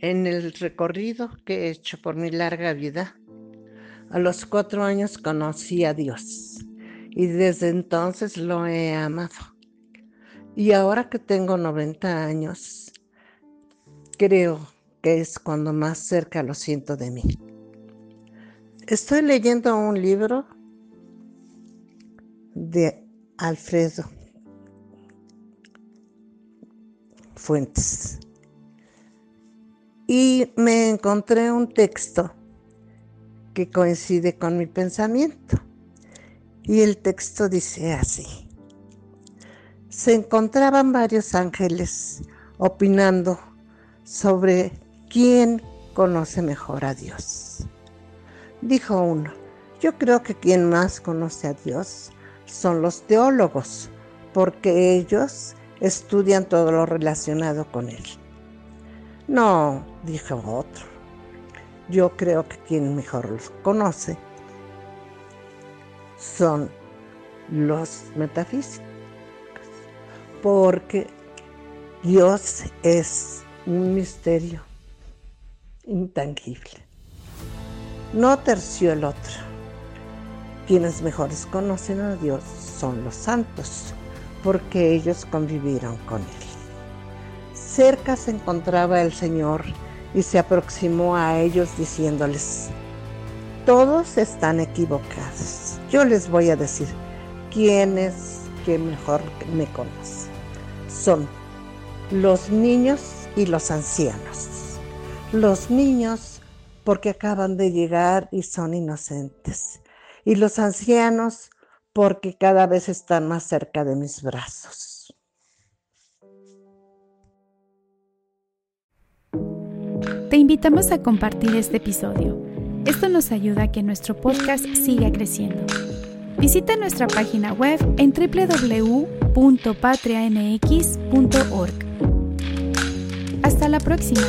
En el recorrido que he hecho por mi larga vida, a los cuatro años conocí a Dios y desde entonces lo he amado. Y ahora que tengo 90 años, creo que es cuando más cerca lo siento de mí. Estoy leyendo un libro de Alfredo Fuentes y me encontré un texto que coincide con mi pensamiento. Y el texto dice así. Se encontraban varios ángeles opinando sobre quién conoce mejor a Dios. Dijo uno, yo creo que quien más conoce a Dios son los teólogos, porque ellos estudian todo lo relacionado con Él. No, dijo otro. Yo creo que quien mejor los conoce son los metafísicos, porque Dios es un misterio intangible. No terció el otro. Quienes mejores conocen a Dios son los santos, porque ellos convivieron con Él. Cerca se encontraba el Señor y se aproximó a ellos diciéndoles, todos están equivocados. Yo les voy a decir quién es que mejor me conoce. Son los niños y los ancianos. Los niños porque acaban de llegar y son inocentes. Y los ancianos porque cada vez están más cerca de mis brazos. Te invitamos a compartir este episodio. Esto nos ayuda a que nuestro podcast siga creciendo. Visita nuestra página web en www.patriamx.org. Hasta la próxima.